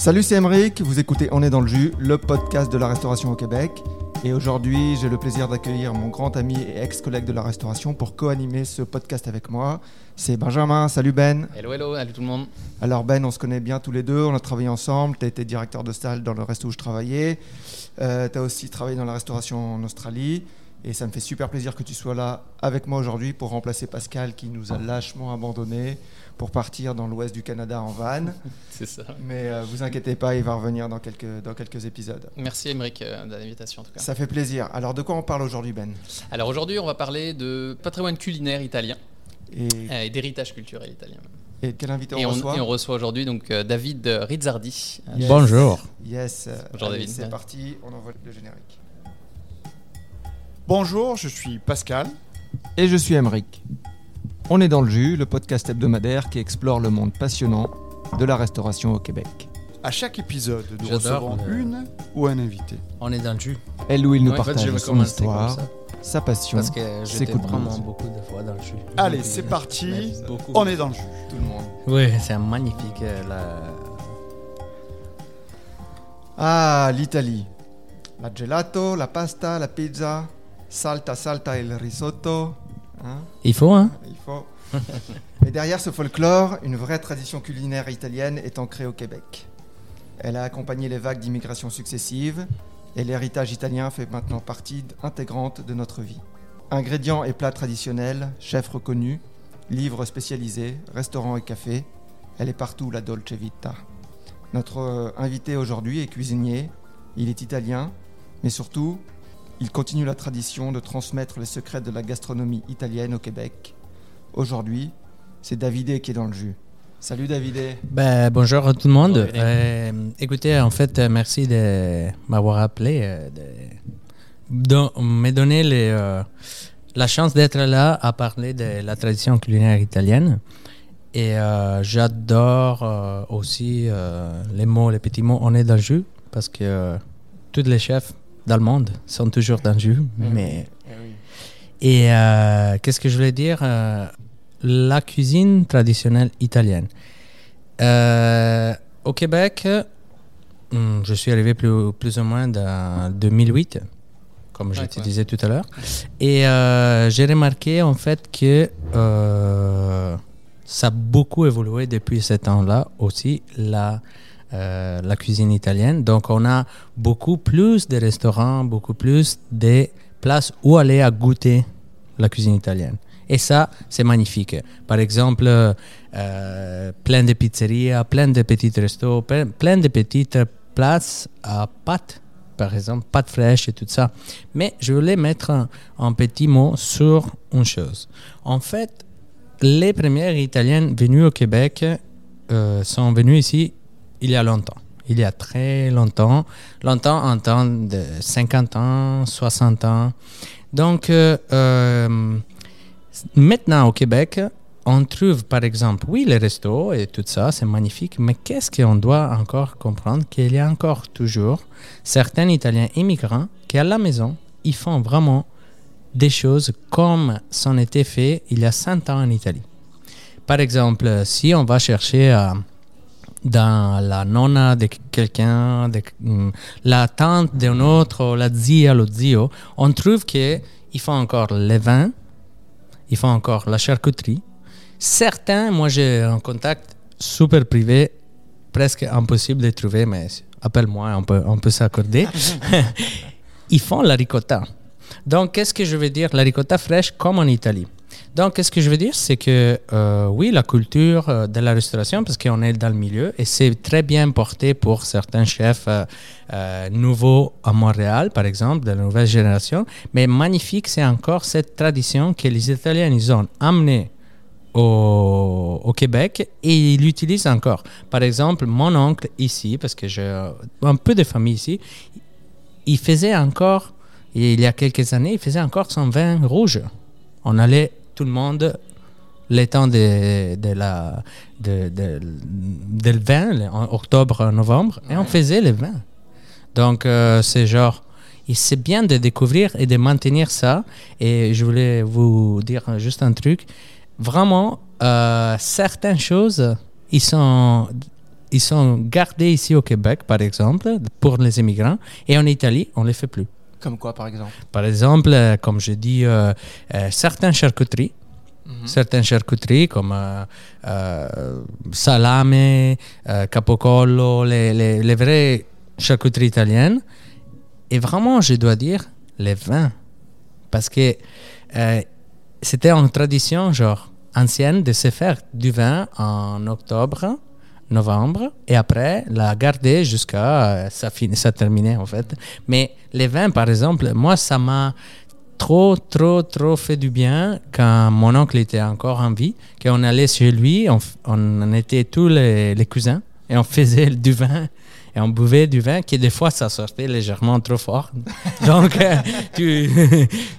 Salut, c'est Emeric, vous écoutez On est dans le jus, le podcast de la restauration au Québec. Et aujourd'hui, j'ai le plaisir d'accueillir mon grand ami et ex-collègue de la restauration pour co-animer ce podcast avec moi. C'est Benjamin. Salut Ben. Hello, hello, salut tout le monde. Alors Ben, on se connaît bien tous les deux, on a travaillé ensemble. Tu as été directeur de salle dans le resto où je travaillais. Euh, tu as aussi travaillé dans la restauration en Australie. Et ça me fait super plaisir que tu sois là avec moi aujourd'hui pour remplacer Pascal qui nous a lâchement abandonnés pour partir dans l'ouest du Canada en van. C'est ça. Mais euh, vous inquiétez pas, il va revenir dans quelques, dans quelques épisodes. Merci Émeric euh, de l'invitation en tout cas. Ça fait plaisir. Alors de quoi on parle aujourd'hui Ben? Alors aujourd'hui on va parler de patrimoine culinaire italien Et, euh, et d'héritage culturel italien. et quel invité et, on on, reçoit? et on reçoit aujourd'hui donc euh, David Rizzardi. Yes. Bonjour. Yes. Bonjour, Allez, David. C'est parti, on envoie le générique. Bonjour, je suis Pascal. Et je suis Emeric. On est dans le jus, le podcast hebdomadaire qui explore le monde passionnant de la restauration au Québec. À chaque épisode, nous recevrons le- une ou un invité. On est dans le jus. Elle où il nous Ouais, en fait, partage son histoire, sa passion, Parce que ses j'étais coups de vraiment beaucoup de fois dans le jus. Allez, c'est euh, parti. beaucoup. On est dans le jus. tout le monde. Oui, c'est magnifique. euh, la... Ah, l'Italie. La gelato, la pasta, la pizza, salta salta il risotto. Hein Il faut, hein Il faut. Et derrière ce folklore, une vraie tradition culinaire italienne est ancrée au Québec. Elle a accompagné les vagues d'immigration successives et l'héritage italien fait maintenant partie intégrante de notre vie. Ingrédients et plats traditionnels, chefs reconnus, livres spécialisés, restaurants et cafés, elle est partout la Dolce Vita. Notre euh, invité aujourd'hui est cuisinier, il est italien, mais surtout, il continue la tradition de transmettre les secrets de la gastronomie italienne au Québec. Aujourd'hui, c'est Davidé qui est dans le jus. Salut Davidé. ben, Bonjour à tout le monde. Euh, écoutez, en fait, euh, merci de m'avoir appelé, euh, de, de me donner les, euh, la chance d'être là à parler de la tradition culinaire italienne. Et euh, j'adore euh, aussi euh, les mots, les petits mots, on est dans le jus, parce que euh, tous les chefs dans le monde sont toujours dans le jus. Mais et euh, qu'est-ce que je voulais dire Euh, La cuisine traditionnelle italienne. Euh, au Québec, hum, je suis arrivé plus, plus ou moins en 2008, comme je Ouais, te ouais. disais tout à l'heure. Et euh, j'ai remarqué en fait que ça a beaucoup évolué depuis ce temps-là aussi, la, euh, la cuisine italienne. Donc on a beaucoup plus de restaurants, beaucoup plus de places où aller à goûter la cuisine italienne. Et ça, c'est magnifique. Par exemple, euh, plein de pizzerias, plein de petits restos, plein, de petites places à pâtes, par exemple, pâtes fraîches et tout ça. Mais je voulais mettre un, un petit mot sur une chose. En fait, les premières Italiennes venues au Québec euh, sont venues ici il y a longtemps. Il y a très longtemps. Longtemps en temps de 50 ans, 60 ans. Donc, euh, euh, maintenant au Québec, on trouve par exemple, oui, les restos et tout ça, c'est magnifique, mais qu'est-ce qu'on doit encore comprendre Qu'il y a encore toujours certains Italiens immigrants qui, à la maison, ils font vraiment des choses comme c'en était fait il y a 100 ans en Italie. Par exemple, si on va chercher euh, dans la nonna de quelqu'un, de- hum, la tante d'un autre, la zia, lo zio, on trouve qu'ils font encore les vins, ils font encore la charcuterie. Certains, moi j'ai un contact super privé, presque impossible de trouver, mais appelle-moi, on peut, on peut s'accorder. ils font la ricotta. Donc, qu'est-ce que je veux dire? La ricotta fraîche comme en Italie. Donc, qu'est-ce que je veux dire? C'est que, euh, oui, la culture euh, de la restauration, parce qu'on est dans le milieu, et c'est très bien porté pour certains chefs euh, nouveaux à Montréal, par exemple, de la nouvelle génération. Mais magnifique, c'est encore cette tradition que les Italiens, ils ont amenée au, Québec et ils l'utilisent encore. Par exemple, mon oncle ici, parce que j'ai un peu de famille ici, il faisait encore, il y a quelques années, il faisait encore son vin rouge. On allait, tout le monde, le temps de, de la, de, de, de le vin, le- en octobre, novembre, et on faisait le vin. Donc, euh, c'est genre, c'est bien de découvrir et de maintenir ça. Et je voulais vous dire juste un truc. Vraiment, euh, certaines choses, ils sont ils sont gardés ici au Québec, par exemple, pour les immigrants, et en Italie, on les fait plus. Comme quoi, par exemple? Par exemple, euh, comme je dis, euh, euh, certaines charcuteries, Mhm. certaines charcuteries comme euh, salame, capocollo, les, les, les vraies charcuteries italiennes. Et vraiment, je dois dire, les vins. Parce que euh, c'était une tradition, genre, ancienne de se faire du vin en octobre, novembre, et après, la garder jusqu'à euh, ça, ça terminer, en fait. Mais les vins, par exemple, moi, ça m'a trop, trop, trop fait du bien quand mon oncle était encore en vie, qu'on allait chez lui, on, on était tous les, les cousins et on faisait du vin et on buvait du vin qui des fois ça sortait légèrement trop fort. Donc euh, tu,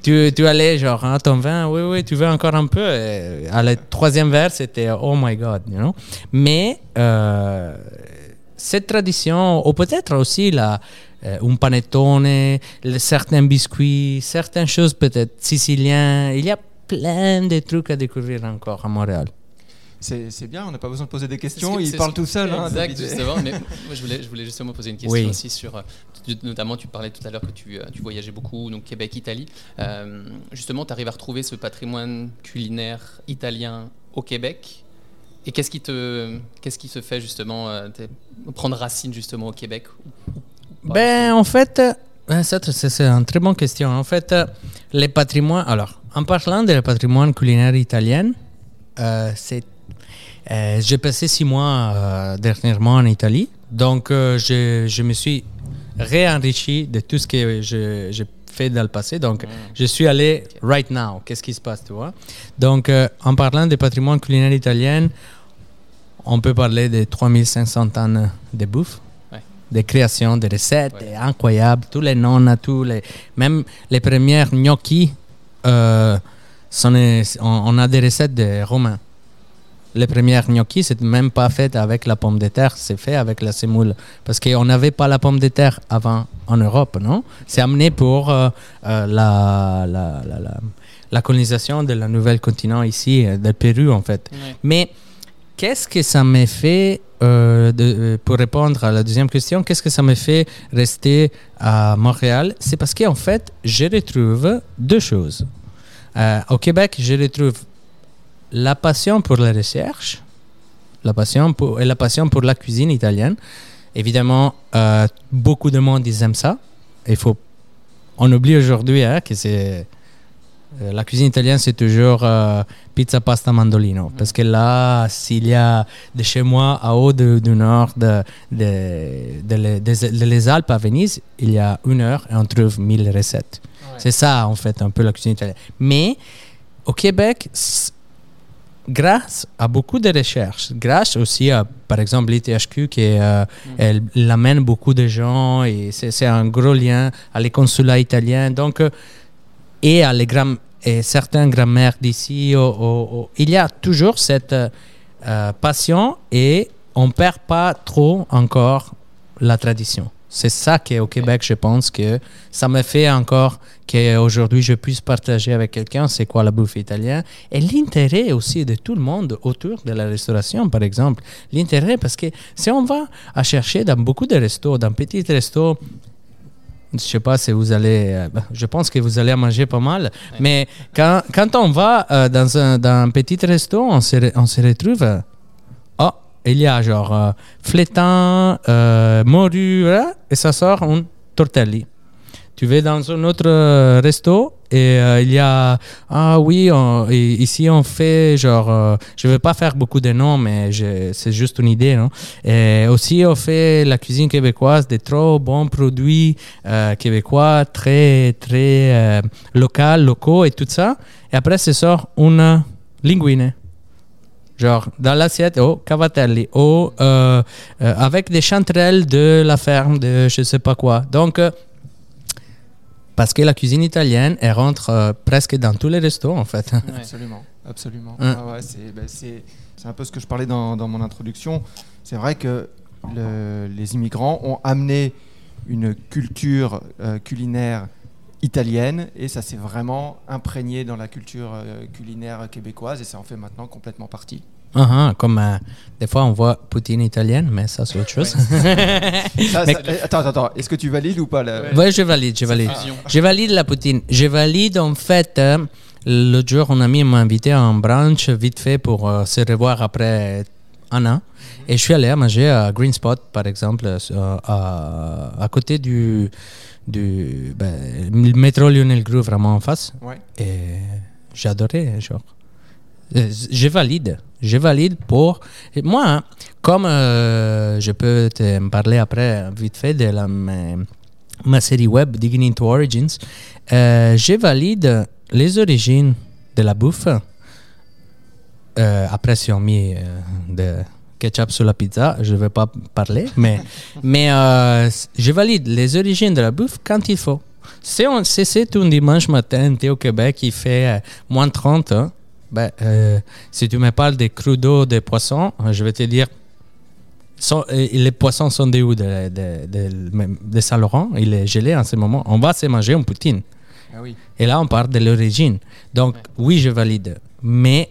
tu, tu allais genre, ah, ton vin, oui, oui, tu veux encore un peu. Et à la troisième verre, c'était oh my god, you know. Mais euh, cette tradition, ou peut-être aussi la, euh, un panettone, le- certains biscuits, certaines choses peut-être siciliens. Il y a plein de trucs à découvrir encore à Montréal. C'est c'est bien, on n'a pas besoin de poser des questions, que- il parle tout seul. hein, Exact, justement. Mais moi, je voulais, je voulais justement poser une question Oui. aussi sur. euh, Notamment, tu parlais tout à l'heure que tu, euh, tu voyageais beaucoup, donc Québec, Italie. Euh, justement, tu arrives à retrouver ce patrimoine culinaire italien au Québec. Et qu'est-ce qui te, qu'est-ce qui se fait justement euh, prendre racine justement au Québec Ben, en fait, euh, ça, c'est c'est une très bonne question. En fait, euh, les patrimoines. Alors, en parlant de patrimoine culinaire italien, euh, c'est. Euh, J'ai passé six mois euh, dernièrement en Italie, donc euh, je, je me suis réenrichi de tout ce que j'ai fait dans le passé. Donc, je suis allé right now. Qu'est-ce qui se passe, tu vois? Donc, euh, en parlant de patrimoine culinaire italien, on peut parler de 3500 ans de bouffe des créations, des recettes Ouais. incroyables, tous les noms, tous les, même les premières euh, sont des- on, on a des recettes de romains. Les premières gnocchis, c'est même pas fait avec la pomme de terre, c'est fait avec la semoule. Parce qu'on n'avait pas la pomme de terre avant en Europe, non? C'est amené pour euh, euh, la, la, la, la- colonisation de la nouvelle continent ici, euh, du Pérou en fait. Ouais. Mais qu'est-ce que ça m'a fait, euh, de- pour répondre à la deuxième question, qu'est-ce que ça m'a fait rester à Montréal? C'est parce qu'en fait, je retrouve deux choses. Euh, au Québec, je retrouve la passion pour la recherche la passion pour, et la passion pour la cuisine italienne. Évidemment, euh, beaucoup de monde ils aiment ça. Il faut, on oublie aujourd'hui hein, que c'est euh, la cuisine italienne, c'est toujours euh, pizza, pasta, mandolino. Parce que là, s'il y a de chez moi, à haut de- du nord de, de, de les- des- de les Alpes à Venise, il y a une heure et on trouve mille recettes. C'est ça, en fait, un peu la cuisine italienne. Mais au Québec, grâce à beaucoup de recherches, grâce aussi à, par exemple, l'ITHQ qui euh, elle, elle amène beaucoup de gens et c'est un gros lien à les consulats italiens. Donc, euh, et à les grands et certains grands-mères d'ici, il y a toujours cette euh, euh, passion et on perd pas trop encore la tradition. C'est ça qu'au Québec, je pense que ça me fait encore qu'aujourd'hui je puisse partager avec quelqu'un c'est quoi la bouffe italienne et l'intérêt aussi de tout le monde autour de la restauration, par exemple. L'intérêt parce que si on va à chercher dans beaucoup de restos, dans petits restos, je sais pas si vous allez, euh, ben, je pense que vous allez manger pas mal, mais quand, quand on va euh, dans, un, dans un petit resto, on se, re- on se retrouve, il y a genre euh, flétan, euh, morue, hein, et ça sort un tortelli. Tu vas dans un autre euh, resto et il y a ah oui ici on fait genre je vais pas faire beaucoup de noms mais c'est juste une idée non et aussi on fait la cuisine québécoise des trop bons produits québécois très très local locaux et tout ça. Et après se sort une linguine Genre, dans l'assiette, oh, cavatelli, oh, euh, euh, avec des chanterelles de la ferme, de je sais pas quoi. Donc, euh, parce que la cuisine italienne, elle rentre euh, presque dans tous les restos, en fait. Ouais. Absolument, absolument. Hein. Ouais, c'est ben, c'est- un peu ce que je parlais dans, dans mon introduction. C'est vrai que le- les immigrants ont amené une culture euh, culinaire italienne et ça s'est vraiment imprégné dans la culture euh, culinaire québécoise et ça en fait maintenant complètement partie. Ah, ah, comme euh, des fois on voit poutine italienne, mais ça c'est autre chose. Ça, ça- attends, attends, attends. Est-ce que tu valides ou pas la- Ouais, je valide, je valide. Je valide la poutine. Je valide en fait. euh, L'autre jour, un ami m'a invité à un brunch vite fait pour euh, se revoir après un an. Et je suis allé à manger à Green Spot, par exemple, euh, à, à côté du, du ben, le métro Lionel Groove, vraiment en face. Ouais. Et adoré, genre. Euh, Je valide. Je valide pour. et Moi, hein, comme euh, je peux te parler après, vite fait, de la, ma, ma série web Digging into Origins, euh, je valide les origines de la bouffe. Euh, après, si on met euh, de ketchup sur la pizza, je ne vais pas parler, mais, mais euh, je valide les origines de la bouffe quand il faut. Si on- si c'est un dimanche matin, tu es au Québec, il fait euh, moins 30, hein, ben, euh, si tu me parles des d'eau, des poissons, je vais te dire, sont- les poissons sont de où? De, de, de- même de Saint-Laurent, il est gelé en ce moment. On va se manger une poutine. Ah oui. Et là, on parle de l'origine. Donc, oui, je valide. Mais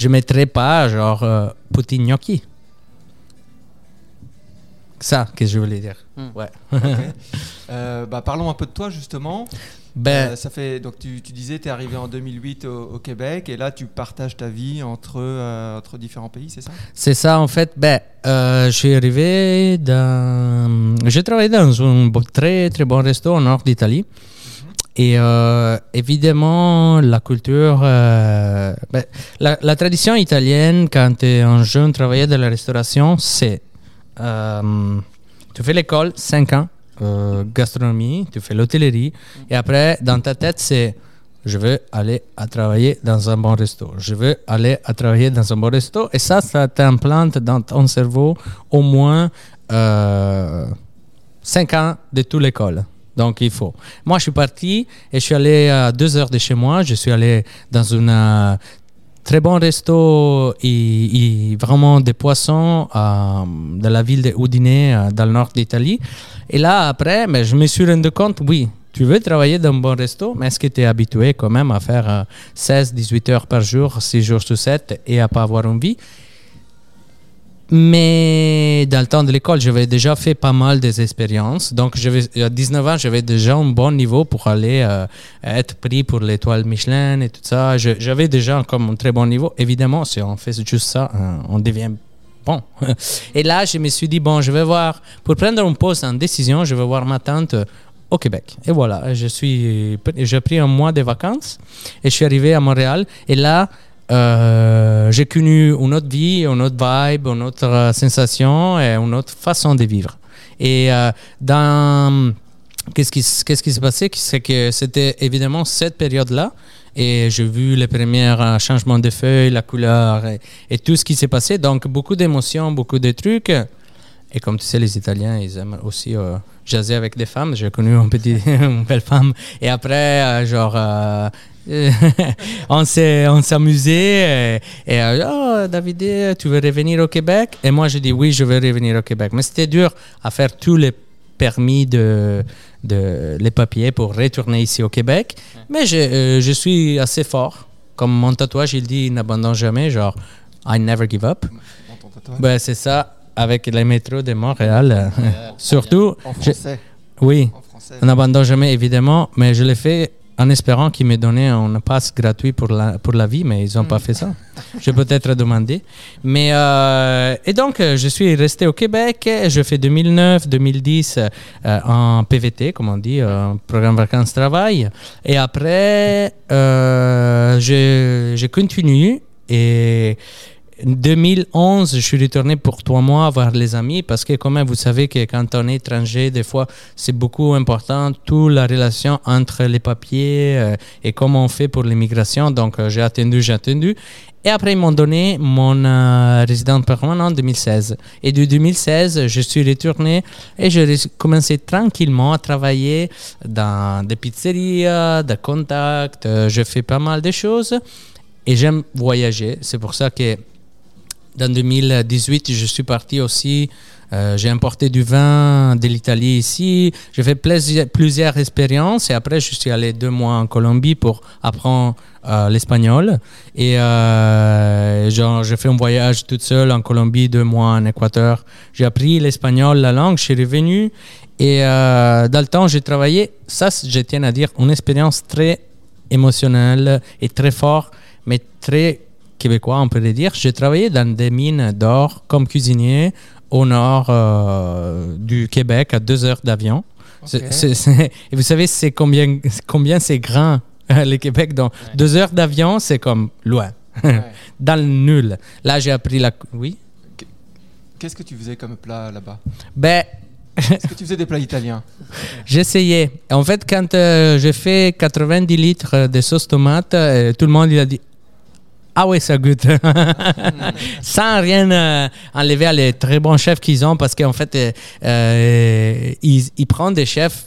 je ne mettrai pas genre euh, poutine gnocchi. Ça que je voulais dire? Hmm. Ouais. Euh, bah, parlons un peu de toi justement. Ben, Euh, ça fait donc tu, tu disais tu es arrivé en 2008 au, au Québec et là tu partages ta vie entre euh, entre différents pays, c'est ça? C'est ça, en fait. Ben, euh, je suis arrivé dans. J'ai travaillé dans un très très bon resto au nord d'Italie. Et euh, évidemment, la culture, euh, ben, la, tradition italienne, quand tu es un jeune travailleur de la restauration, c'est. euh, tu fais l'école, 5 ans, gastronomie, tu fais l'hôtellerie, et après, dans ta tête, c'est je veux aller à travailler dans un bon resto. Je veux aller à travailler dans un bon resto. Et ça, ça t'implante dans ton cerveau au moins 5 ans de toute l'école. Donc, il faut. Moi, je suis parti et je suis allé à deux heures de chez moi. Je suis allé dans un euh, très bon resto et, et vraiment des poissons euh, de la ville de Udine, euh, dans le nord d'Italie. Et là, après, mais je me suis rendu compte, oui, tu veux travailler dans un bon resto, mais est-ce que tu es habitué quand même à faire 16-18 heures par jour, 6 jours sur 7 et à pas avoir une vie mais dans le temps de l'école, j'avais déjà fait pas mal des expériences. Donc, à 19 ans, j'avais déjà un bon niveau pour aller euh, être pris pour l'étoile Michelin et tout ça. J'avais déjà comme un très bon niveau. Évidemment, si on fait juste ça, euh, on devient bon. Et là, je me suis dit, bon, je vais voir, pour prendre un poste en décision, je vais voir ma tante au Québec. Et voilà, je suis, j'ai pris un mois de vacances et je suis arrivé à Montréal. Et là, j'ai connu une autre vie, une autre vibe, une autre euh, sensation et une autre façon de vivre. Et euh, dans qu'est-ce qui, qu'est-ce s'est passé, c'est que c'était évidemment cette période-là. Et j'ai vu les premiers euh, changements de feuilles, la couleur et tout ce qui s'est passé. Donc beaucoup d'émotions, beaucoup de trucs. Et comme tu sais, les Italiens, ils aiment aussi euh, jaser avec des femmes. J'ai connu une, petite, une belle femme. Et après, euh, genre, euh, on s'est on amusé. Et, et, oh, David, tu veux revenir au Québec? Et moi, j'ai dit oui, je veux revenir au Québec. Mais c'était dur à faire tous les permis de, de les papiers pour retourner ici au Québec. Mais je, je suis assez fort. Comme mon tatouage, il dit n'abandonne jamais, genre I never give up. Ben, c'est ça, avec les métros de Montréal. euh, Surtout, En je- français. oui, En français. on n'abandonne jamais, évidemment, mais je l'ai fait en espérant qu'ils me donnaient un pass gratuit pour la, pour la vie, mais ils n'ont pas fait ça. Je peux peut-être demander. Mais, euh, et donc, je suis resté au Québec. Je fais 2009-2010 euh, en PVT, comme on dit, euh, programme vacances-travail. Et après, je, je continue et 2011, je suis retourné pour trois mois voir les amis parce que, quand même, vous savez que quand on est étranger, des fois, c'est beaucoup important, toute la relation entre les papiers euh, et comment on fait pour l'immigration. Donc, euh, j'ai attendu, j'ai attendu. Et après, ils m'ont donné mon euh, résident permanent en 2016. Et de 2016, je suis retourné et j'ai commencé tranquillement à travailler dans des pizzerias, des contacts. Euh, je fais pas mal de choses et j'aime voyager. C'est pour ça que dans 2018, je suis parti aussi Euh, j'ai importé du vin de l'Italie ici. J'ai fait plusieurs, expériences et après, je suis allé deux mois en Colombie pour apprendre euh, l'espagnol. Et euh, j'ai fait un voyage toute seule en Colombie, deux mois en Équateur. J'ai appris l'espagnol, la langue, je suis revenu. Et euh, dans le temps, j'ai travaillé, ça, je tiens à dire, une expérience très émotionnelle et très forte, mais très québécois, on peut le dire. J'ai travaillé dans des mines d'or comme cuisinier au nord euh, du Québec, à deux heures d'avion. Et vous savez, c'est combien, combien c'est grand, le Québec. Donc, deux heures d'avion, c'est comme loin, Ouais. dans le nul. Là, j'ai appris la... Oui? Qu'est-ce que tu faisais comme plat là-bas? Ben, Est-ce que tu faisais des plats italiens? J'essayais. En fait, quand euh, j'ai fait 90 litres de sauce tomate, euh, tout le monde il a dit Ah oui, ça goûte. Sans rien euh, enlever à les très bons chefs qu'ils ont, parce qu'en fait, euh, euh, ils, ils prennent des chefs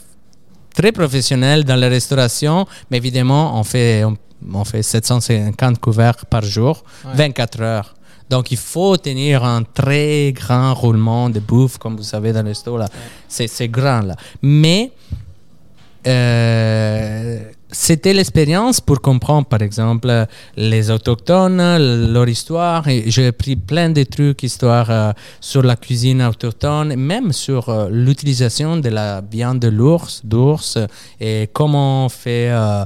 très professionnels dans la restauration, mais évidemment, on fait, on, on fait 750 couverts par jour, Ouais. 24 heures. Donc, il faut tenir un très grand roulement de bouffe, comme vous savez, dans le resto. Là. C'est, c'est grand, là. Mais euh, c'était l'expérience pour comprendre, par exemple, les autochtones, leur histoire. J'ai appris plein de trucs, histoire euh, sur la cuisine autochtone, même sur euh, l'utilisation de la viande de l'ours, d'ours, et comment on fait, euh,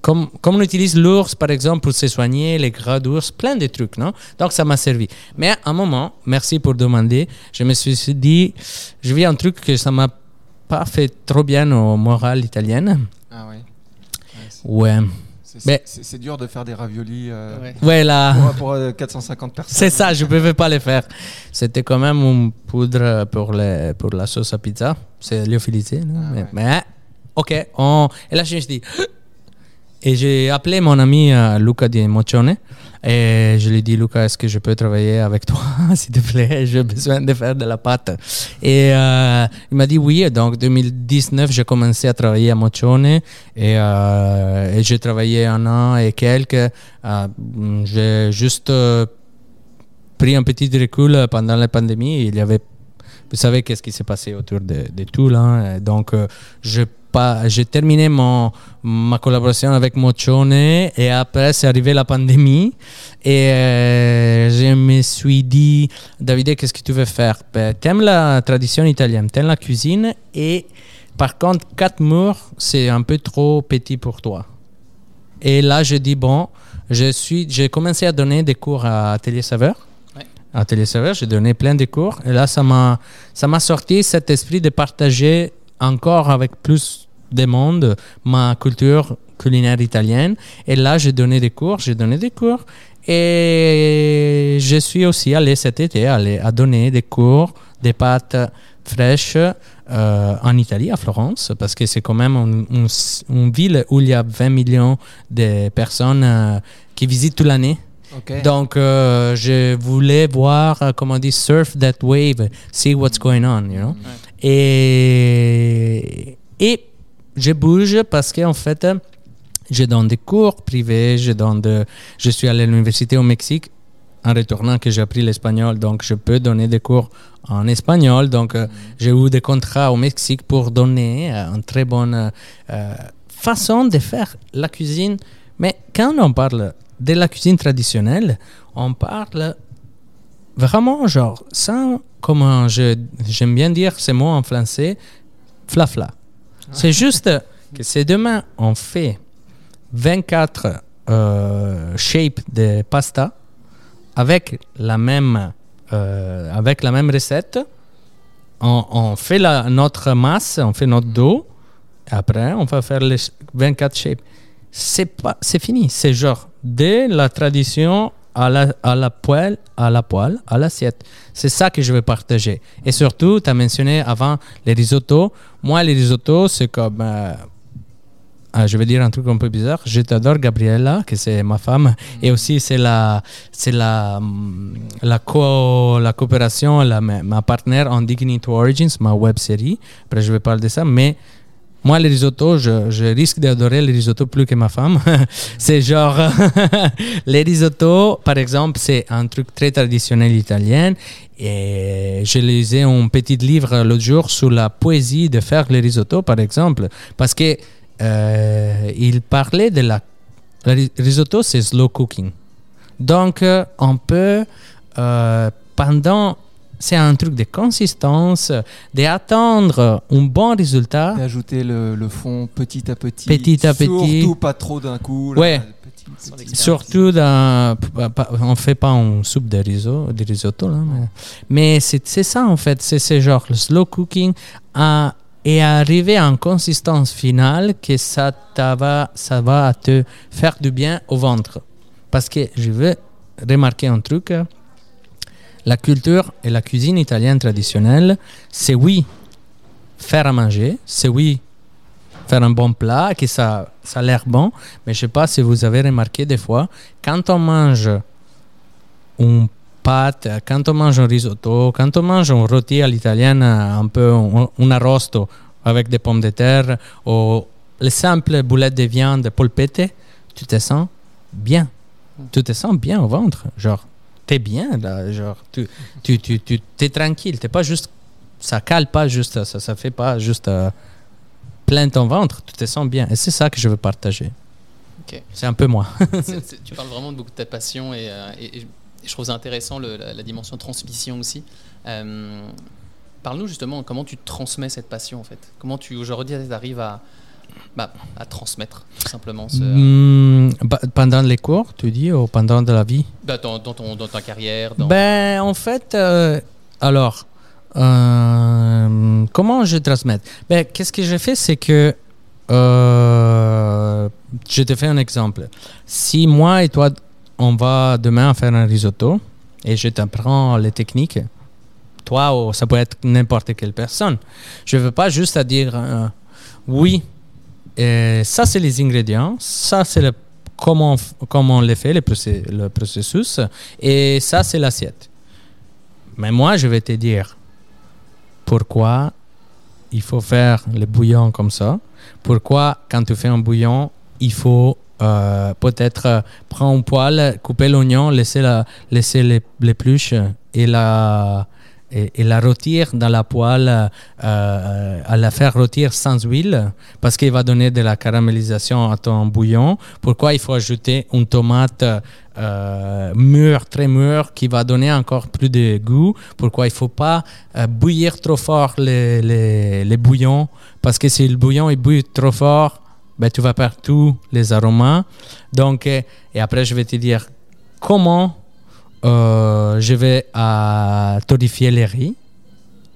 comme, on utilise l'ours, par exemple, pour se soigner, les gras d'ours, plein de trucs, non? Donc, ça m'a servi. Mais à un moment, merci pour demander, je me suis dit, je vis un truc que ça m'a pas fait trop bien au moral italien. Ah oui. Ouais. C'est Mais- c'est- c'est dur de faire des raviolis euh, Ouais. Ouais, là. pour, pour, euh, 450 personnes. C'est ça, je ne pouvais pas le faire. C'était quand même une poudre pour, les, pour la sauce à pizza. C'est lyophilisé. Ah mais, ouais. mais, ok. on- et là, je me suis dit. Et j'ai appelé mon ami euh, Luca Di Moccione. Et je lui ai dit, Luca, est-ce que je peux travailler avec toi, s'il te plaît? J'ai besoin de faire de la pâte. Et euh, il m'a dit oui. Donc, 2019, j'ai commencé à travailler à Moccione. Et, euh, et j'ai travaillé un an et quelques. J'ai juste pris un petit recul pendant la pandémie. Il y avait, vous savez, qu'est-ce qui s'est passé autour de, de tout là. Donc, je pas, j'ai terminé mon, ma collaboration avec Moccione et après c'est arrivé la pandémie et euh, je me suis dit David qu'est-ce que tu veux faire? Ben, t'aimes la tradition italienne t'aimes la cuisine et par contre quatre murs c'est un peu trop petit pour toi. Et là je dis bon je suis j'ai commencé à donner des cours à Atelier Saveur. Ouais. à Atelier Saveur j'ai donné plein de cours et là ça m'a ça m'a sorti cet esprit de partager encore avec plus de monde ma culture culinaire italienne. Et là, j'ai donné des cours, j'ai donné des cours. Et je suis aussi allé cet été aller à donner des cours des pâtes fraîches euh, en Italie, à Florence, parce que c'est quand même une, une- une ville où il y a 20 millions de personnes euh, qui visitent toute l'année. Donc, euh, je voulais voir, comment on dit, surf that wave, see what's going on, you know. Et, et je bouge parce qu'en fait, je donne des cours privés, je, donne de, je suis allé à l'université au Mexique en retournant que j'ai appris l'espagnol, donc je peux donner des cours en espagnol. Donc, euh, j'ai eu des contrats au Mexique pour donner euh, une très bonne euh, façon de faire la cuisine. Mais quand on parle de la cuisine traditionnelle, on parle vraiment genre sans comment j'aime bien dire ces mots en français flafla. C'est juste que c'est demain on fait 24 euh, shapes de pasta avec la même euh, avec la même recette. On, fait la, notre masse, on fait notre dos. Après, on va faire les 24 shapes. C'est pas, c'est fini. C'est genre de la tradition à la, à la poêle, à la poêle, à l'assiette. C'est ça que je veux partager. Et surtout, tu as mentionné avant les risottos. Moi, les risottos, c'est comme. euh, ah, je vais dire un truc un peu bizarre. Je t'adore, Gabriella, que c'est ma femme. Et aussi, c'est la, c'est la, hum, la, co, la coopération, la, ma partenaire en Dignity Origins, ma web série. Après, je vais parler de ça. Mais Moi, les risottos, je, risque d'adorer les risottos plus que ma femme. c'est genre, les risottos, par exemple, c'est un truc très traditionnel italien. Et je lisais un petit livre l'autre jour sur la poésie de faire les risottos, par exemple, parce que euh, il parlait de la. Ri- risotto, c'est slow cooking. Donc, euh, on peut, euh, pendant. C'est un truc de consistance, d'attendre un bon résultat. Et ajouter le, le fond petit à petit. Petit à petit. Surtout pas trop d'un coup. là, Ouais. petit, petit. Surtout dans. On fait pas une soupe de, riso, de risotto, là, mais, mais c'est c'est ça en fait. C'est ce genre, le slow cooking. à- et arriver à une consistance finale que ça, va, ça va te faire du bien au ventre. Parce que je veux remarquer un truc. La culture et la cuisine italienne traditionnelle, c'est oui, faire à manger, c'est oui, faire un bon plat, que ça, ça a l'air bon, mais je sais pas si vous avez remarqué des fois, quand on mange une pâte, quand on mange un risotto, quand on mange un rôti à l'italienne, un peu un, arrosto avec des pommes de terre, ou les simples boulettes de viande polpette, tu te sens bien. Tu te sens bien au ventre. Genre, t'es bien, là. Genre, tu, tu, tu, tu t'es tranquille. T'es pas juste. Ça cale pas juste, ça, ça fait pas juste euh, plein ton ventre. Tu te sens bien. Et c'est ça que je veux partager. C'est un peu moi. C'est- c'est- tu parles vraiment de beaucoup de ta passion et, euh, et- et je trouve ça intéressant le- la, la dimension transmission aussi. Euh, Parle-nous justement comment tu transmets cette passion en fait? Comment tu aujourd'hui arrives à, bah, à transmettre tout simplement ce, Hmm, bah, pendant les cours, tu dis, ou pendant de la vie? Bah, dans, dans ton, dans ta carrière. Dans... Ben, en fait, euh, alors, euh, comment je transmets? Ben, Qu'est-ce que j'ai fait, c'est que euh, je te fais un exemple. Si moi et toi, on va demain faire un risotto et je t'apprends les techniques, toi ou ça peut être n'importe quelle personne, je ne veux pas juste à dire oui, euh, ça c'est les ingrédients, ça c'est le comment, comment on les fait, le, processus, et ça c'est l'assiette. Mais moi, je vais te dire pourquoi il faut faire le bouillon comme ça, pourquoi quand tu fais un bouillon, il faut euh, peut-être prendre un poêle, couper l'oignon, laisser, la, laisser pluches et la, et, la rôtir dans la poêle, euh, à la faire rôtir sans huile, parce qu'il va donner de la caramélisation à ton bouillon. Pourquoi il faut ajouter une tomate euh, mûre, très mûre, qui va donner encore plus de goût? Pourquoi il ne faut pas euh, bouillir trop fort les, les, bouillons? Parce que si le bouillon il bouille trop fort, ben, tu vas perdre tous les aromates. Donc, euh, et après, je vais te dire comment euh, je vais à torréfier les riz.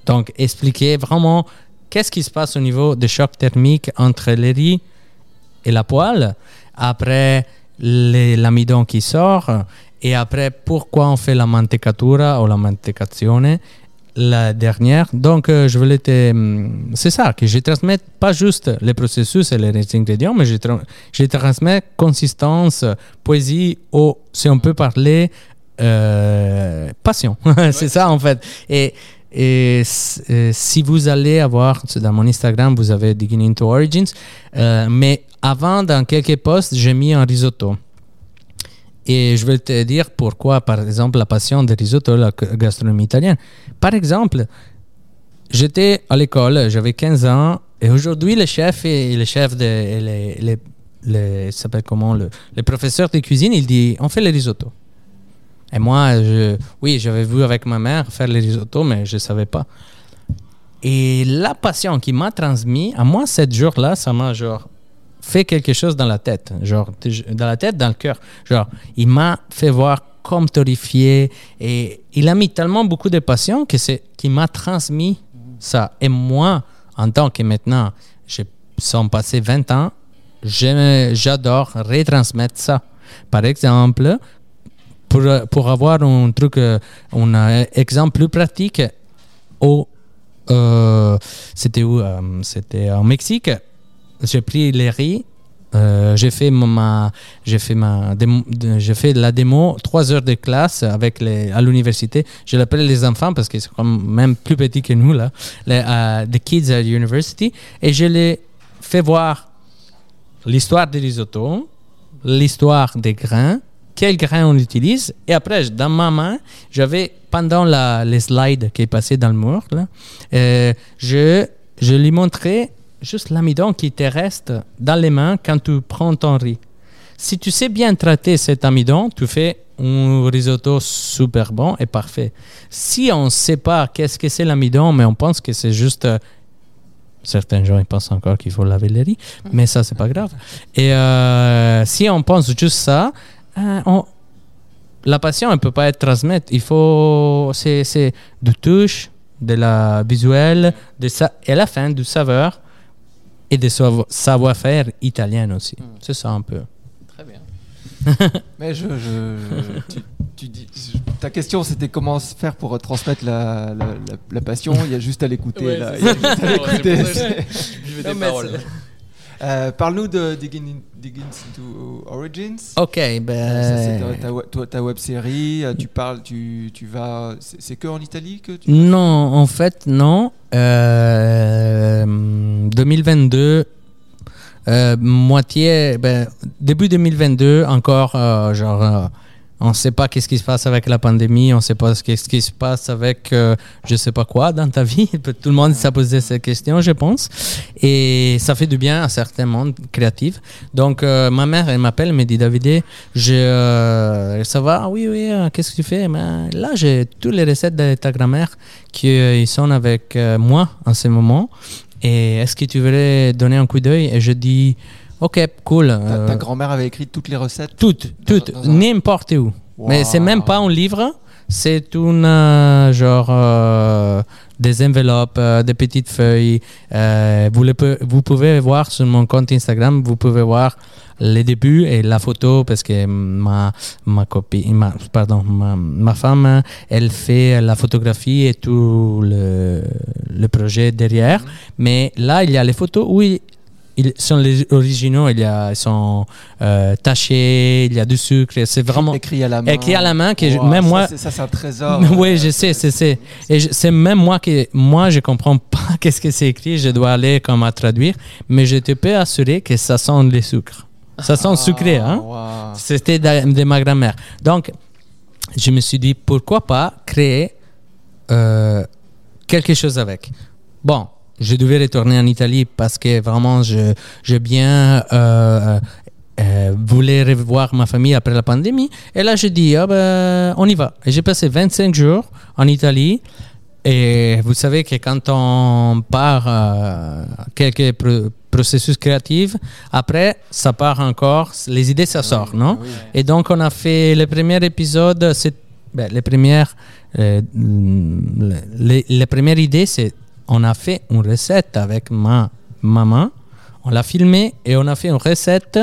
Donc, expliquer vraiment qu'est-ce qui se passe au niveau de choc thermique entre les riz et la poêle. Après, l'amidon qui sort. Et après, pourquoi on fait la mantecatura ou la mantecazione la dernière. Donc, euh, je voulais te... hum, C'est ça, que je transmets pas juste les processus et les ingrédients, mais je, je transmets consistance, poésie, ou, si on peut parler, euh, passion. c'est ça, en fait. Et, et euh, si vous allez avoir, dans mon Instagram, vous avez Digging into Origins, euh, mais avant, dans quelques posts, j'ai mis un risotto. Et je vais te dire pourquoi, par exemple, la passion des risotto, la gastronomie italienne. Par exemple, j'étais à l'école, j'avais 15 ans, et aujourd'hui, le chef et le chef de les, les, les- comment le, le professeur de cuisine, il dit on fait les risotto. Et moi, je, oui, j'avais vu avec ma mère faire les risotto, mais je ne savais pas. Et la passion qui m'a transmis, à moi, cette jour-là, ça m'a genre fait quelque chose dans la tête. Genre, dans la tête, dans le cœur. Genre, il m'a fait voir comme torréfié. Et il a mis tellement beaucoup de passion que c'est, qu'il m'a transmis ça. Et moi, en tant que maintenant, j'ai sont passés 20 ans, j'adore retransmettre ça. Par exemple, pour, pour avoir un truc, euh, un euh, exemple plus pratique, au, euh, c'était où C'était au Mexique. J'ai pris les riz. j'ai fait ma, j'ai fait ma, j'ai fait la démo trois heures de classe avec les, à l'université. Je l'appelle les enfants parce qu'ils sont quand même plus petits que nous là, les, the kids at university. Et je les fait voir l'histoire des risottos, l'histoire des grains, quels grains on utilise. Et après, dans ma main, j'avais, pendant la, les slides qui est passé dans le mur, là, euh, je, je lui montrais juste l'amidon qui te reste dans les mains quand tu prends ton riz. Si tu sais bien traiter cet amidon, tu fais un risotto super bon et parfait. Si on ne sait pas qu'est-ce que c'est l'amidon, mais on pense que c'est juste... euh, certains gens ils pensent encore qu'il faut laver les riz, mais ça, c'est pas grave. Et euh, si on pense juste ça, euh, on- la passion ne peut pas être transmise. Il faut... C'est c'est du touche, de la visuelle, de ça, et à la fin, du saveur et de savo- savoir-faire italien aussi. Mm. C'est ça un peu. Très bien. Mais je, je- je- tu, tu dis, ta question c'était comment se faire pour transmettre la, la, la- la passion. Il y a juste à l'écouter. Ouais, là. c'est Il y a juste à l'écouter. Je vais des paroles. C'est- Euh, Parle-nous de Digging, in- Digging into Origins. Ok, Ça, c'est ben. ta, ta, we- toi, ta web série. euh, Tu parles, tu, tu vas. C'est c'est que en Italie que tu. Non, en fait, non. Euh, 2022, euh, moitié, ben, début 2022, encore, euh, genre, euh, on ne sait pas qu'est-ce qui se passe avec la pandémie, on ne sait pas ce qu'est-ce qui se passe avec euh, je ne sais pas quoi dans ta vie. Tout le monde s'est posé cette question, je pense. Et ça fait du bien à certains mondes créatifs. Donc, euh, ma mère, elle m'appelle, elle me dit David, je, euh, ça va? Oui, oui, euh, qu'est-ce que tu fais? Ben, Là, j'ai toutes les recettes de ta grand-mère qui euh, sont avec euh, moi en ce moment. Et est-ce que tu voudrais donner un coup d'œil? Et je dis Ok, cool. Ta, euh, ta grand-mère avait écrit toutes les recettes. toutes, toutes, dans un- n'importe où. Mais c'est même pas un livre, c'est une euh, genre euh, des enveloppes, euh, des petites feuilles. Vous, le vous pouvez voir sur mon compte Instagram, vous pouvez voir les débuts et la photo parce que ma ma copine, ma, pardon, ma, ma femme, elle fait la photographie et tout le, le projet derrière. Mais là, il y a les photos où il- ils sont les originaux, il y a, ils sont euh, tachés, il y a du sucre, c'est vraiment écrit à la main. écrit à la main que Wow, même ça, moi c'est- Ça, c'est un trésor. oui, je sais, c'est c'est et c'est même moi que moi je comprends pas qu'est-ce que c'est écrit, je dois aller comme à traduire, mais je te peux assurer que ça sent le sucre. Ça sent sucré Ah, hein. wow. C'était de, de ma grand-mère. Donc, je me suis dit, pourquoi pas créer euh, quelque chose avec. Bon, je devais retourner en Italie parce que vraiment, je, je bien euh, euh, voulais revoir ma famille après la pandémie. Et là, je dis, ah ben, on y va. Et j'ai passé 25 jours en Italie. Et vous savez que quand on part euh, quelques pro- processus créatifs, après, ça part encore, les idées, ça sort, non? Oui. Et donc, on a fait le premier épisode, c'est ben, les premières, euh, les, les premières idées, c'est on a fait une recette avec ma maman, on l'a filmé et on a fait une recette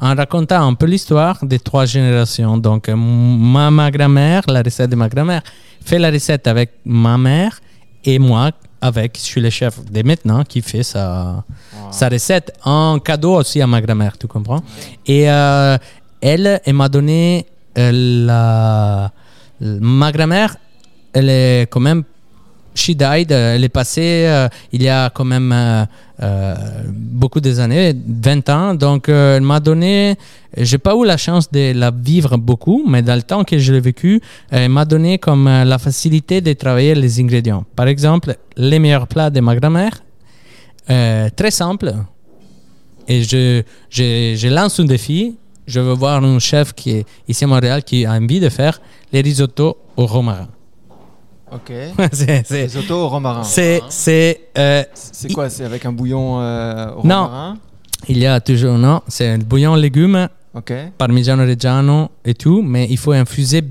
en racontant un peu l'histoire des trois générations. Donc, ma, ma grand-mère, la recette de ma grand-mère, fait la recette avec ma mère et moi avec, je suis le chef de maintenant qui fait sa, sa recette en cadeau aussi à ma grand-mère, tu comprends? Et euh, elle, elle m'a donné euh, la... Ma grand-mère, elle est quand même... She died, euh, elle est passée euh, il y a quand même euh, beaucoup des années, 20 ans. Donc, elle m'a donné... J'ai pas eu la chance de la vivre beaucoup, mais dans le temps que je l'ai vécu, elle m'a donné comme la facilité de travailler les ingrédients. Par exemple, les meilleurs plats de ma grand-mère, très simple, et je, je, je lance un défi. Je veux voir un chef qui est ici à Montréal qui a envie de faire les risottos au romarin. Ok. c'est, c'est, Les autos au romarin. c'est, c'est, euh, C'est quoi C'est avec un bouillon euh, au Non. romarin il y a toujours, non, c'est un bouillon légumes, Ok. parmigiano reggiano et tout, mais il faut infuser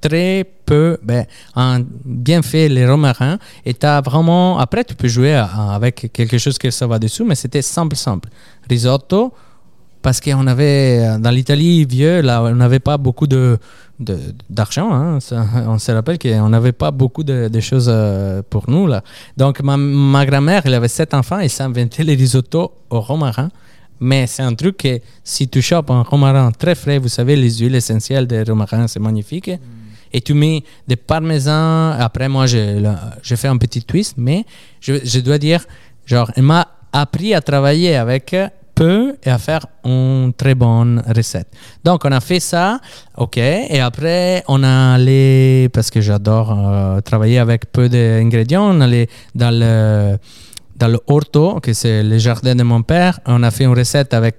très peu, ben, en bien fait les romarins. Et t'as vraiment, après tu peux jouer avec quelque chose que ça va dessous, mais c'était simple, simple. Risotto, parce qu'on avait, dans l'Italie vieux, là, on n'avait pas beaucoup de, d'argent. hein. On se rappelle qu'on n'avait pas beaucoup de, choses euh, pour nous. Là. Donc, ma, ma grand-mère, elle avait sept enfants et s'inventait les risottos au romarin. Mais c'est un truc que si tu chopes un romarin très frais, vous savez, les huiles essentielles des romarins, c'est magnifique. Et tu mets des parmesans. Après, moi, je fais un petit twist, mais je, je dois dire, genre, elle m'a appris à travailler avec peu et à faire une très bonne recette. Donc, on a fait ça, ok. Et après, on a allé, parce que j'adore euh, travailler avec peu d'ingrédients, on allait dans le, dans le orto, que c'est le jardin de mon père. On a fait une recette avec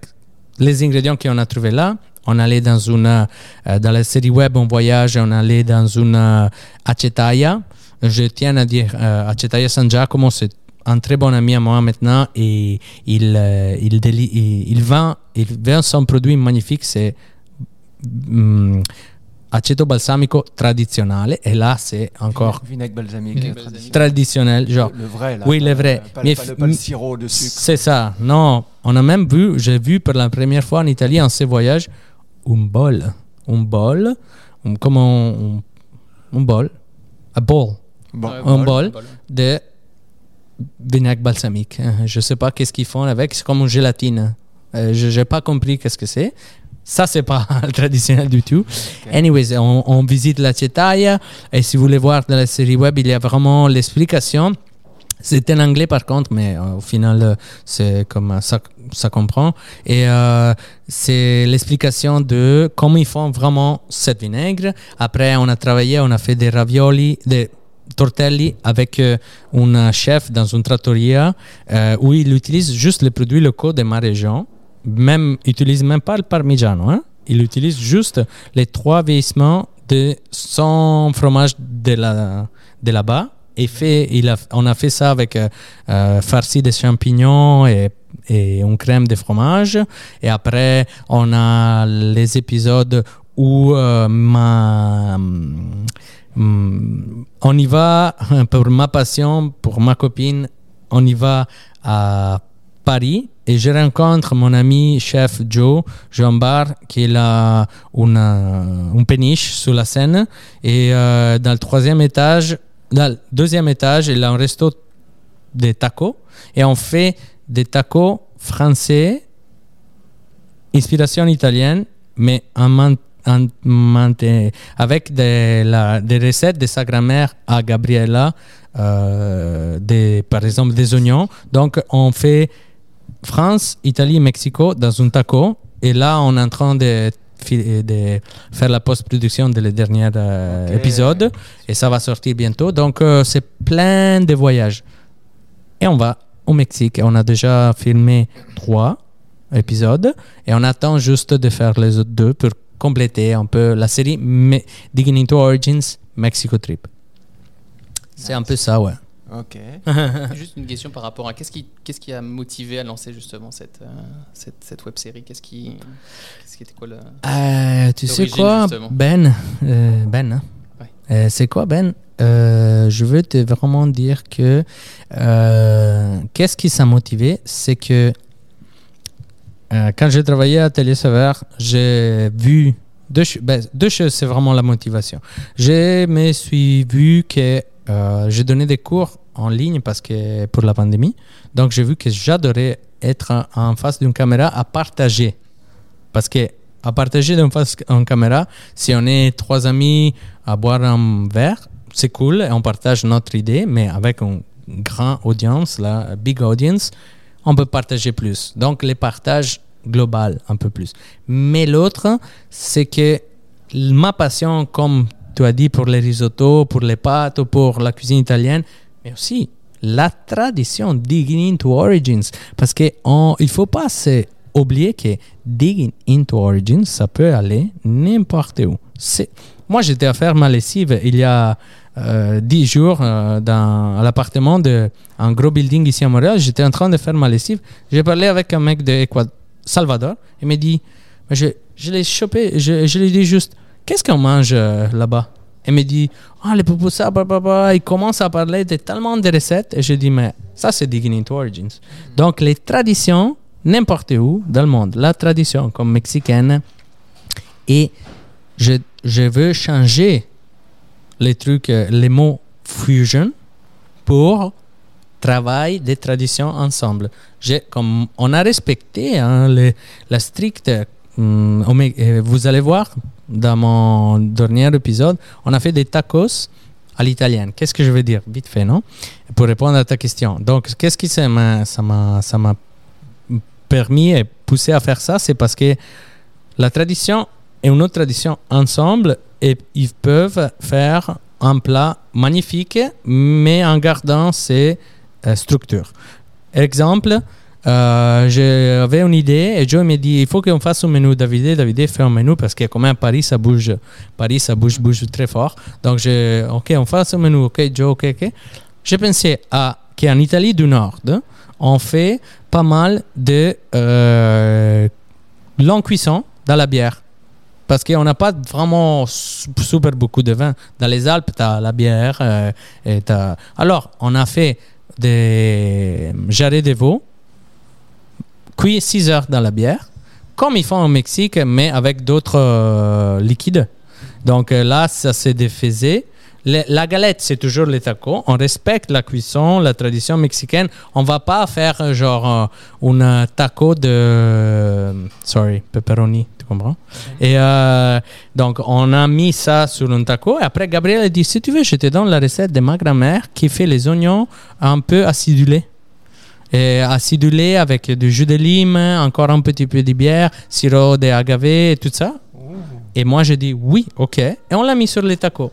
les ingrédients qu'on a trouvés là. On allait dans une, euh, dans la série web On Voyage, on allait dans une euh, Acetaia. Je tiens à dire, euh, Acetaia San Giacomo, c'est un très bon ami à moi maintenant et il, euh, il, déli- il, il vend, il vend son produit magnifique, c'est hum, aceto balsamico traditionnel. Et là, c'est encore Vinaigre balsamique. Vinaigre euh, balsamique. traditionnel, genre. Le, le vrai, là. Oui, le vrai. Pas, Mais pas le, pas le sirop de sucre. C'est ça. Non, on a même vu, j'ai vu pour la première fois en Italie, en ce voyage, un bol. Un bol. un- comme un, un, un bol? Un bol Bon. Ouais, Un bol. bol. de vinaigre balsamique. Euh, Je sais pas qu'est-ce qu'ils font avec. C'est comme une gélatine. Euh, je n'ai pas compris qu'est-ce que c'est. Ça, c'est pas traditionnel du tout. Anyways, on, on visite la Cetaia. Et si vous voulez voir dans la série web, il y a vraiment l'explication. C'est en anglais par contre, mais euh, au final, c'est comme ça, ça comprend. Et euh, c'est l'explication de comment ils font vraiment cette vinaigre. Après, on a travaillé, on a fait des ravioli, des tortelli avec euh, un chef dans une trattoria euh, où il utilise juste les produits locaux de ma région. Même, il même pas le parmigiano. Hein? Il utilise juste les trois vieillissements de son fromage de, la, de là-bas. Et fait, il a, on a fait ça avec euh, farci de champignons et, et une crème de fromage. Et après, on a les épisodes où ma, on y va pour ma passion, pour ma copine, on y va à Paris et je rencontre mon ami chef Joe Jean Bar qui a une, une péniche sur la Seine et euh, dans le troisième étage, dans le deuxième étage, il a un resto de tacos et on fait des tacos français, inspiration italienne, mais en, man- avec des, la- des recettes de sa grand-mère à Gabriella, euh, des, par exemple des oignons. Donc on fait France, Italie, Mexico dans un taco. Et là, on est en train de, de faire la post-production de le dernier euh, Ok. épisode. Et ça va sortir bientôt. Donc, euh, c'est plein de voyages. Et on va au Mexique. On a déjà filmé trois épisodes. Et on attend juste de faire les autres deux pour compléter un peu la série Me- Digging into Origins Mexico Trip. C'est un peu ça, ouais. Ok. Juste une question par rapport à qu'est-ce qui, qu'est-ce qui a motivé à lancer justement cette, euh, cette, cette web série? Qu'est-ce qui, qu'est-ce qui était quoi le... Euh, tu sais quoi, justement? Ben? Euh, Ben, hein? Ouais. Euh, c'est quoi, Ben? Euh, Je veux te vraiment dire que euh, qu'est-ce qui s'est motivé? C'est que euh, quand j'ai travaillé à Sévère, j'ai vu deux, ben, deux choses, c'est vraiment la motivation. Je me suis vu que euh, j'ai donné des cours en ligne parce que pour la pandémie. Donc j'ai vu que j'adorais être en face d'une caméra à partager. Parce que à partager d'une face en caméra, si on est trois amis à boire un verre, c'est cool et on partage notre idée, mais avec une grande audience, la big audience, on peut partager plus. Donc, les partages global un peu plus. Mais l'autre, c'est que ma passion, comme tu as dit, pour les risottos, pour les pâtes, ou pour la cuisine italienne, mais aussi la tradition, digging into origins. Parce qu'il ne faut pas oublier que digging into origins, ça peut aller n'importe où. C'est- Moi, j'étais à faire ma lessive il y a euh, 10 jours euh, dans l'appartement d'un gros building ici à Montréal. J'étais en train de faire ma lessive. J'ai parlé avec un mec de Salvador. Il m'a dit, je, je l'ai chopé, je, je lui ai dit juste, qu'est-ce qu'on mange euh, là-bas? Il m'a dit, ah, les pupusas, blablabla. Il commence à parler de tellement de recettes. Et je dis, mais ça, c'est digging into origins. Donc, les traditions, n'importe où dans le monde, la tradition comme mexicaine, et je, je veux changer les trucs, euh, les mots fusion pour travail des traditions ensemble. Comme on a respecté hein, la stricte, hum, euh, vous allez voir dans mon dernier épisode, on a fait des tacos à l'italienne. Qu'est-ce que je veux dire? Vite fait, non? Pour répondre à ta question. Donc, qu'est-ce qui m'a permis et poussé à faire ça? C'est parce que la tradition et une autre tradition ensemble, et ils peuvent faire un plat magnifique, mais en gardant ses euh, structures. Exemple, euh, j'avais une idée et Joe m'a dit il faut qu'on fasse un menu. David David fait un menu parce que comme à Paris ça bouge. Paris ça bouge bouge très fort. Donc j'ai ok on fasse un menu. Ok Joe ok ok. J'ai pensé à qu'en Italie du Nord on fait pas mal de euh, long cuisson dans la bière parce qu'on n'a pas vraiment su- super beaucoup de vin. Dans les Alpes, tu as la bière. euh, Alors, on a fait des jarrets de veau, cuit 6 heures dans la bière, comme ils font au Mexique, mais avec d'autres euh, liquides. Donc euh, là, ça se défaisait. Le- la galette, c'est toujours les tacos. On respecte la cuisson, la tradition mexicaine. On va pas faire euh, genre euh, un taco de... Sorry, pepperoni, tu comprends? Et euh, donc, on a mis ça sur un taco. Et après, Gabriel a dit, si tu veux, je te donne la recette de ma grand-mère qui fait les oignons un peu acidulés. Et acidulés avec du jus de lime, encore un petit peu de bière, sirop d'agave et tout ça. Et moi, j'ai dit oui, ok. Et on l'a mis sur les tacos.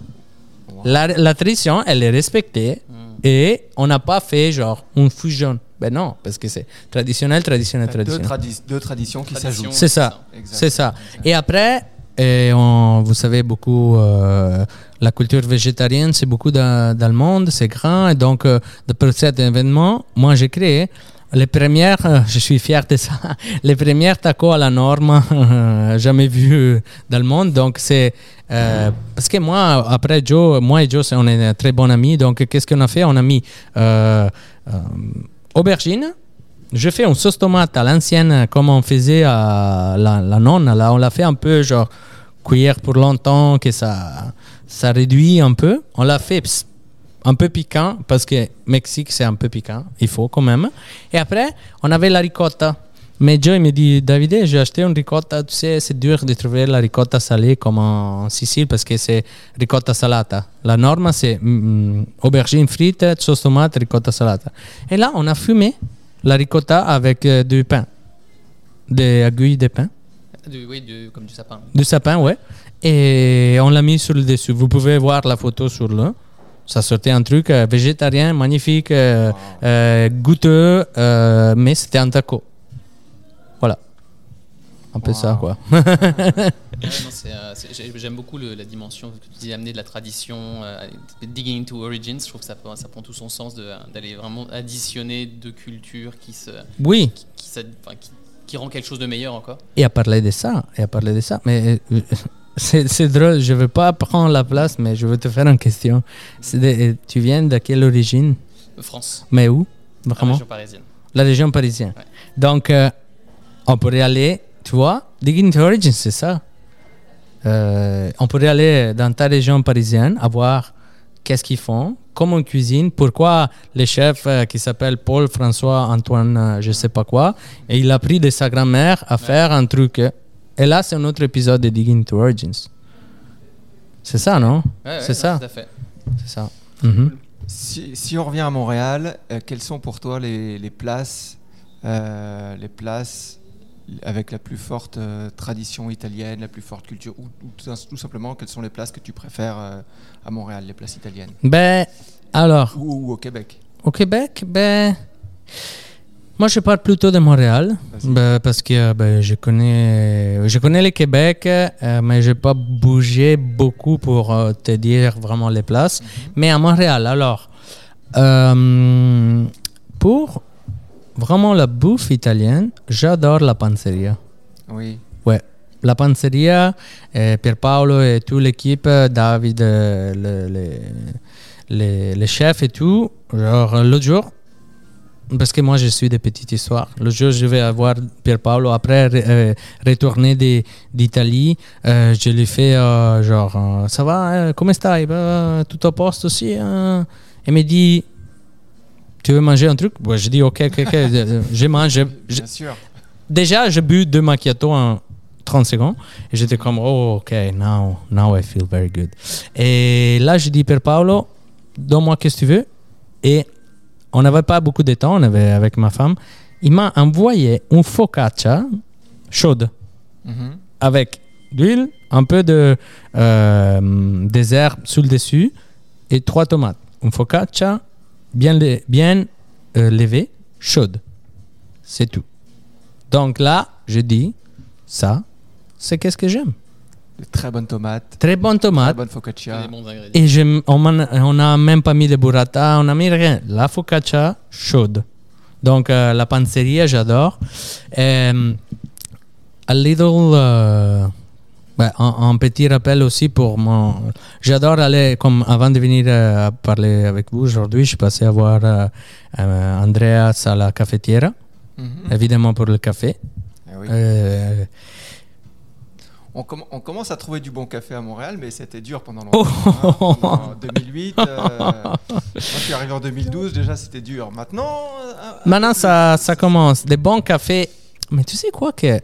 La, la tradition, elle est respectée. Et on n'a pas fait genre une fusion. Ben non, parce que c'est traditionnel, traditionnel, Deux, traditionnel. tradi- deux traditions qui s'ajoutent. C'est ça. C'est ça. Et après, et on- vous savez beaucoup, euh, la culture végétarienne, c'est beaucoup dans, dans le monde, c'est grand. Et donc, euh, de- pour cet événement, moi, j'ai créé les premières, euh, je suis fier de ça, les premières tacos à la norme euh, jamais vues dans le monde. Donc, c'est. euh, parce que moi, après Joe, moi et Joe, c'est- on est un très bons amis. Donc, qu'est-ce qu'on a fait? On a mis euh, euh, aubergine, je fais une sauce tomate à l'ancienne, comme on faisait à la, nonne. Là, on l'a fait un peu, genre, cuire pour longtemps, que ça, ça réduit un peu. On l'a fait un peu piquant, parce que Mexique, c'est un peu piquant. Il faut quand même. Et après, on avait la ricotta. Mais Joe il me dit, Davide, j'ai acheté une ricotta. Tu sais, c'est dur de trouver la ricotta salée comme en Sicile, parce que c'est ricotta salata. La norme, c'est mm, aubergine frite, sauce tomate, ricotta salata. Et là, on a fumé la ricotta avec euh, du pain, des aiguilles de pain, Du- oui, du- comme du sapin. du sapin, ouais. Et on l'a mis sur le dessus. Vous pouvez voir la photo sur le. Ça sortait un truc euh, végétarien, magnifique, euh, goûteux, mais c'était un taco. Un peu ça, quoi. Euh, J'aime beaucoup le- la dimension que tu dis amener de la tradition, euh, digging into origins. Je trouve que ça, prend- ça prend tout son sens d'aller vraiment additionner deux cultures qui, se, Oui, qui, qui, qui rend quelque chose de meilleur encore. et à parler de ça, et à parler de ça, mais euh, c'est drôle, je veux pas prendre la place, mais je veux te faire une question. De- tu viens de quelle origine? France, Mais où? La Vraiment? région parisienne. La région parisienne. Ouais. Donc, euh, on pourrait aller, tu vois, Digging to Origins, c'est ça. Euh, on pourrait aller dans ta région parisienne, à voir qu'est-ce qu'ils font, comment on cuisine, pourquoi le chef euh, qui s'appelle Paul François Antoine, euh, je sais pas quoi, et il a pris de sa grand-mère à faire un truc. Et là, c'est un autre épisode de Digging to Origins. C'est ça, non? Ouais, C'est ça. Tout à fait. C'est ça. Mhm. Si, si on revient à Montréal, euh, quelles sont pour toi les, les places, euh, les places avec la plus forte euh, tradition italienne, la plus forte culture, ou, ou tout, tout simplement quelles sont les places que tu préfères euh, à Montréal, les places italiennes, Ben, alors, ou, ou au Québec Au Québec, ben. Moi, je parle plutôt de Montréal ben, parce que ben, je connais, je connais le Québec, euh, mais je n'ai pas bougé beaucoup pour euh, te dire vraiment les places. Mais à Montréal, alors, pour vraiment la bouffe italienne, j'adore la panzeria. Oui. Ouais. La Panzeria, euh, Pierpaolo et toute l'équipe, euh, David, euh, le, le, le- le chef et tout. Genre, l'autre jour, parce que moi je suis des petites histoires. L'autre jour, je vais avoir Pierpaolo. Après, euh, retourner d'Italie, euh, je lui fais euh, genre, euh, ça va, euh, comment stai? Ben, tout au poste aussi? hein? Il me dit, tu veux manger un truc? Ouais, je dis, ok, ok, ok. je mange. je- je- Bien sûr. Déjà, j'ai bu deux macchiato en 30 secondes. Et j'étais comme, oh, ok, now, now I feel very good. Et là, je dis, Père Paolo, donne-moi ce que tu veux. Et on n'avait pas beaucoup de temps, on avait avec ma femme. Il m'a envoyé une focaccia chaude Mhm. avec d'huile, un peu de euh, des herbes sur le dessus et trois tomates. Une focaccia bien, lé- bien euh, levée, chaude. C'est tout. Donc là, je dis, ça, c'est qu'est-ce que j'aime. Très bonnes tomates, Très bonne très tomate. bonne C'est focaccia. des bons ingrédients. Et je, on n'a même pas mis de burrata, on n'a mis rien. La focaccia chaude. Donc euh, la panzeria, j'adore. Euh, a little. Ouais, un, un petit rappel aussi pour mon. J'adore aller, comme avant de venir euh, parler avec vous aujourd'hui, je suis passé à voir euh, euh, Andreas à la cafetière, Mhm. évidemment pour le café. Eh oui. Euh, On, comm- on commence à trouver du bon café à Montréal, mais c'était dur pendant Oh. longtemps. hein. En 2008, euh, moi je suis arrivé en 2012, déjà c'était dur. Maintenant, euh, Maintenant, ça, ça commence. Des bons cafés. Mais tu sais quoi que...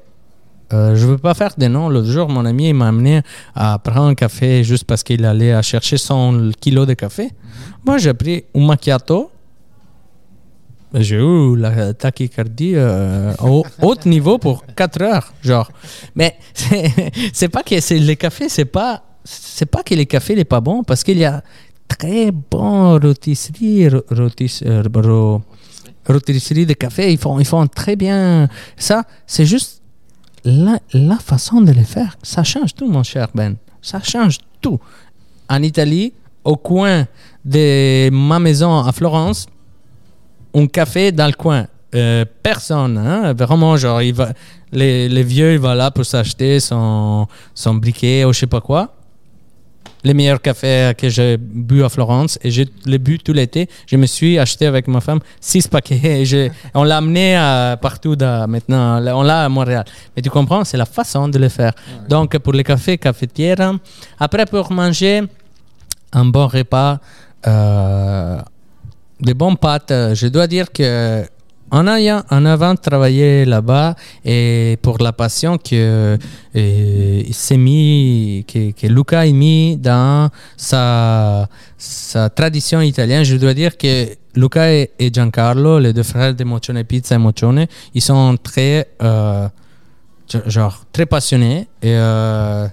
euh, je veux pas faire des noms. L'autre jour, mon ami m'a amené à prendre un café juste parce qu'il allait à chercher son kilo de café. Moi, j'ai pris un macchiato. J'ai eu la tachycardie euh, au haut niveau pour 4 heures, genre. Mais c'est pas que c'est le café, c'est pas c'est pas que le café n'est pas bon parce qu'il y a très bon rôtisserie, ro- rôtis- euh, rôtisserie de café, ils font, ils font très bien. Ça, c'est juste la, façon de le faire. Ça change tout, mon cher Ben. Ça change tout. En Italie, au coin de ma maison à Florence, un café dans le coin. Euh, personne, hein, vraiment, genre, il va, les, les vieux, il va là pour s'acheter son, son briquet ou je sais pas quoi. Les meilleurs cafés que j'ai bu à Florence et je les bu tout l'été. Je me suis acheté avec ma femme six paquets et on l'a amené à- partout dans- maintenant. On l'a à Montréal. Mais tu comprends, c'est la façon de le faire. Donc pour les cafés, cafetières. Après, pour manger un bon repas, euh, des bonnes pâtes. euh, Je dois dire que en ayant en avant travaillé là-bas et pour la passion que euh, s'est mis, que, que Luca a mis dans sa, sa tradition italienne, je dois dire que Luca et, Giancarlo, les deux frères de Mocione Pizza et Mocione, ils sont très, euh, genre, très passionnés et euh,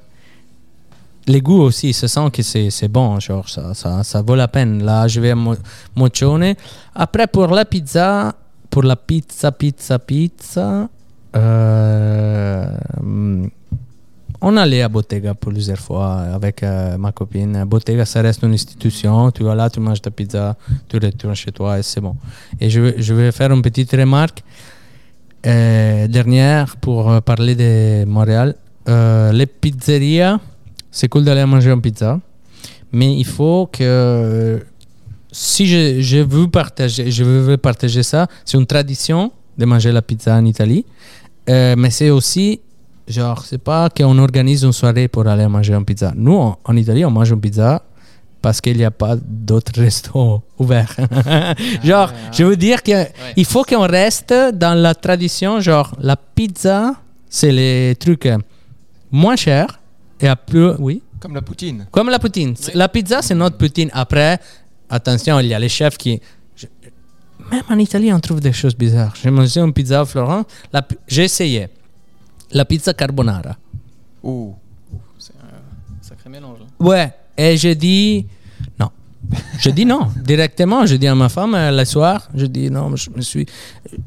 les goûts aussi, ils se sent que c'est c'est bon, genre ça, ça, ça vaut la peine. Là, je vais à Mo- Mocione. Après, pour la pizza, pour la pizza, pizza, pizza, euh, on allait à Bottega plusieurs fois avec euh, ma copine. Bottega, ça reste une institution. Tu vas là, tu manges ta pizza, tu retournes chez toi et c'est bon. Et je, vais- faire une petite remarque euh, dernière pour euh, parler de Montréal. Les pizzerias, c'est cool d'aller manger une pizza, mais il faut que si je, je veux partager, je veux partager ça, c'est une tradition de manger la pizza en Italie, Euh, mais c'est aussi genre c'est pas qu'on organise une soirée pour aller manger une pizza. Nous en, en Italie on mange une pizza parce qu'il n'y a pas d'autres restos ouverts. genre, ouais, je veux dire que il faut qu'on reste dans la tradition, genre la pizza, c'est les trucs moins chers et à plus, oui, comme la poutine. comme la poutine. Oui. La pizza, c'est notre poutine. Après, attention, il y a les chefs qui. je- Même en Italie, on trouve des choses bizarres. J'ai mangé une pizza à pi- J'ai essayé. La pizza carbonara. Ouh. C'est un sacré mélange. hein. Ouais. Et j'ai dit non. Je dis non. Directement, je dis à ma femme euh, le soir, je dis non, je me suis.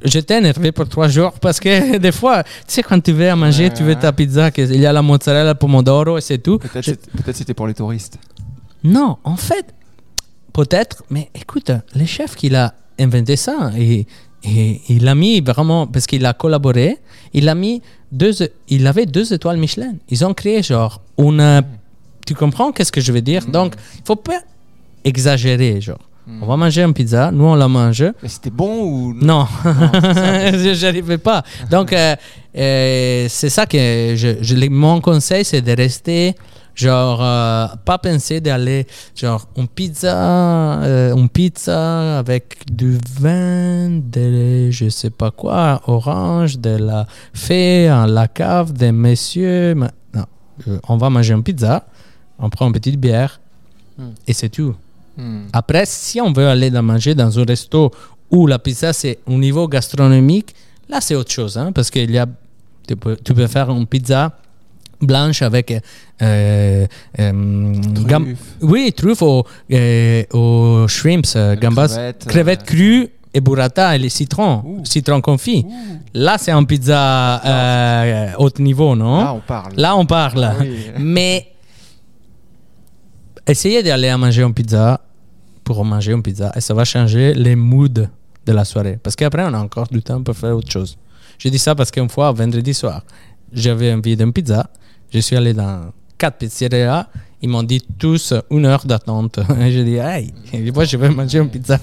J'étais énervé pour trois jours parce que des fois, tu sais, quand tu veux à manger, Ouais, tu veux ouais. ta pizza, il y a la mozzarella, pomodoro et c'est tout. Peut-être Je- c'était pour les touristes. Non, en fait, peut-être, mais écoute, le chef qui a inventé ça, et, et il a mis vraiment, parce qu'il a collaboré, il a mis deux, il avait deux étoiles Michelin. Ils ont créé genre une, tu comprends qu'est-ce que je veux dire? Donc, il faut pas exagérer, genre. On va manger une pizza, nous on la mange. Mais c'était bon ou Non, je j'arrivais pas. Donc, euh, euh, c'est ça que je, mon conseil, c'est de rester Genre, euh, pas penser d'aller, genre, une pizza, euh, une pizza avec du vin, de je sais pas quoi, orange, de la fée, en la cave, des messieurs. ma- Non, Euh, on va manger une pizza, on prend une petite bière, Hmm. et c'est tout. Hmm. Après, si on veut aller dans manger dans un resto où la pizza c'est au niveau gastronomique, là c'est autre chose, hein, parce qu'il y a, tu peux, tu peux faire une pizza blanche avec euh, euh, gam- Truffe, oui truffes au, euh, au shrimps, euh, gambas, crevettes, crevettes, euh, crues et burrata et les citrons, Ouh. citron confit. Ouh. Là c'est une pizza euh, haut niveau, non? Là, on parle. Là, on parle. Ah oui. Mais essayez d'aller à manger une pizza pour manger une pizza et ça va changer les moods de la soirée. Parce qu'après, on a encore du temps pour faire autre chose. Je dis ça parce qu'une fois, vendredi soir, j'avais envie d'une pizza. Je suis allé dans quatre pizzerias. Ils m'ont dit tous une heure d'attente. Et j'ai dit, hey, moi, je vais manger une pizza.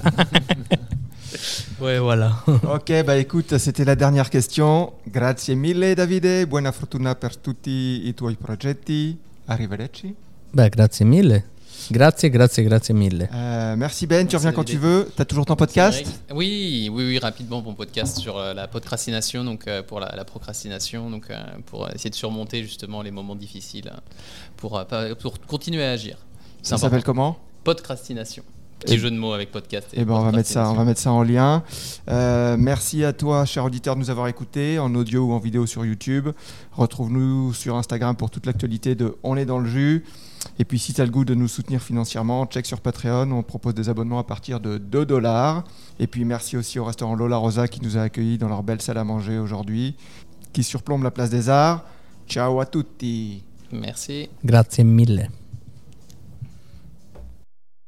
ouais, voilà. Ok, bah écoute, c'était la dernière question. Grazie mille Davide, buona fortuna per tutti i tuoi progetti. Arrivederci. Ben, grazie mille. Grazie, grazie, grazie mille. Euh, merci Ben, tu reviens quand tu veux. T'as toujours ton podcast? Oui, oui, oui, rapidement, mon podcast sur euh, la procrastination, donc euh, pour la, la procrastination, donc euh, pour essayer de surmonter justement les moments difficiles, pour, euh, pour continuer à agir. Ça s'appelle comment? Podcrastination. Petit Et- jeu de mots avec podcast. et Eh ben, on va mettre ça, on va mettre ça en lien. Euh, merci à toi, cher auditeur, de nous avoir écoutés en audio ou en vidéo sur YouTube. Retrouve-nous sur Instagram pour toute l'actualité de On est dans le jus. Et puis, si tu as le goût de nous soutenir financièrement, check sur Patreon. On propose des abonnements à partir de 2 dollars. Et puis, merci aussi au restaurant Lola Rosa qui nous a accueillis dans leur belle salle à manger aujourd'hui, qui surplombe la place des Arts. Ciao à tutti. Merci. Grazie mille.